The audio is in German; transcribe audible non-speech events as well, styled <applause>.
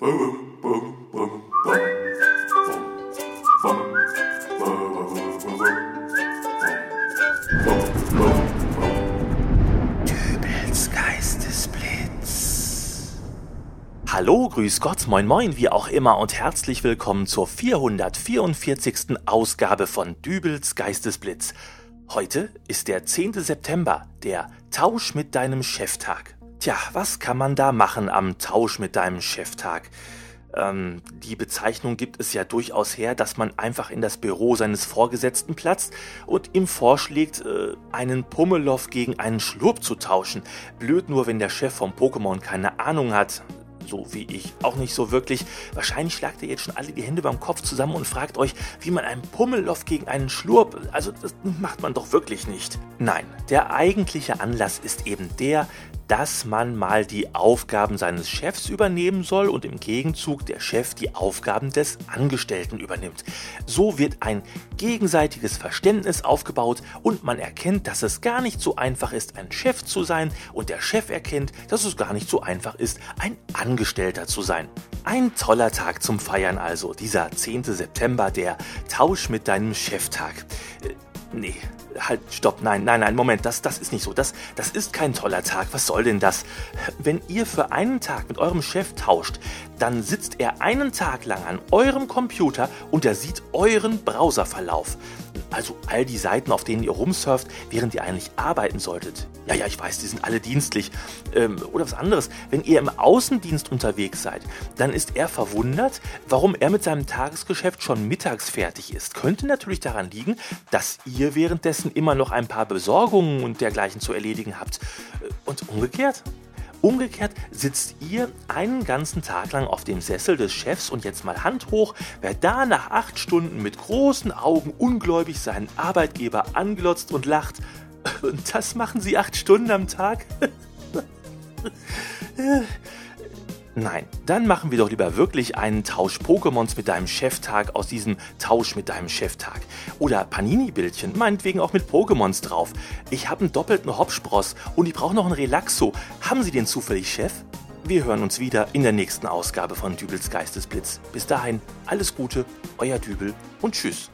Hallo, grüß Gott, moin moin, wie auch immer und herzlich willkommen zur 444. Ausgabe von Dübels Geistesblitz. Heute ist der 10. September, der Tausch mit deinem Cheftag. Tja, was kann man da machen am Tausch mit deinem Cheftag? Ähm, die Bezeichnung gibt es ja durchaus her, dass man einfach in das Büro seines Vorgesetzten platzt und ihm vorschlägt, äh, einen Pummelow gegen einen Schlurp zu tauschen. Blöd nur, wenn der Chef vom Pokémon keine Ahnung hat so wie ich auch nicht so wirklich. Wahrscheinlich schlagt ihr jetzt schon alle die Hände beim Kopf zusammen und fragt euch, wie man einen Pummelloff gegen einen Schlurp, also das macht man doch wirklich nicht. Nein, der eigentliche Anlass ist eben der, dass man mal die Aufgaben seines Chefs übernehmen soll und im Gegenzug der Chef die Aufgaben des Angestellten übernimmt. So wird ein gegenseitiges Verständnis aufgebaut und man erkennt, dass es gar nicht so einfach ist, ein Chef zu sein und der Chef erkennt, dass es gar nicht so einfach ist, ein Angestellter zu sein. Ein toller Tag zum Feiern also, dieser 10. September, der Tausch mit deinem Cheftag. Äh, nee, halt, stopp, nein, nein, nein, Moment, das, das ist nicht so. Das, das ist kein toller Tag. Was soll denn das? Wenn ihr für einen Tag mit eurem Chef tauscht, dann sitzt er einen Tag lang an eurem Computer und er sieht euren Browserverlauf. Also all die Seiten, auf denen ihr rumsurft, während ihr eigentlich arbeiten solltet. Ja, ja, ich weiß, die sind alle dienstlich. Ähm, oder was anderes. Wenn ihr im Außendienst unterwegs seid, dann ist er verwundert, warum er mit seinem Tagesgeschäft schon mittags fertig ist. Könnte natürlich daran liegen, dass ihr währenddessen immer noch ein paar Besorgungen und dergleichen zu erledigen habt. Äh, und umgekehrt. Umgekehrt sitzt ihr einen ganzen Tag lang auf dem Sessel des Chefs und jetzt mal Hand hoch, wer da nach acht Stunden mit großen Augen ungläubig seinen Arbeitgeber anglotzt und lacht. Und <laughs> das machen sie acht Stunden am Tag? <laughs> Nein, dann machen wir doch lieber wirklich einen Tausch Pokémons mit deinem Cheftag aus diesem Tausch mit deinem Cheftag. Oder Panini-Bildchen, meinetwegen auch mit Pokémons drauf. Ich habe einen doppelten Hopspross und ich brauche noch einen Relaxo. Haben Sie den zufällig, Chef? Wir hören uns wieder in der nächsten Ausgabe von Dübels Geistesblitz. Bis dahin, alles Gute, euer Dübel und tschüss.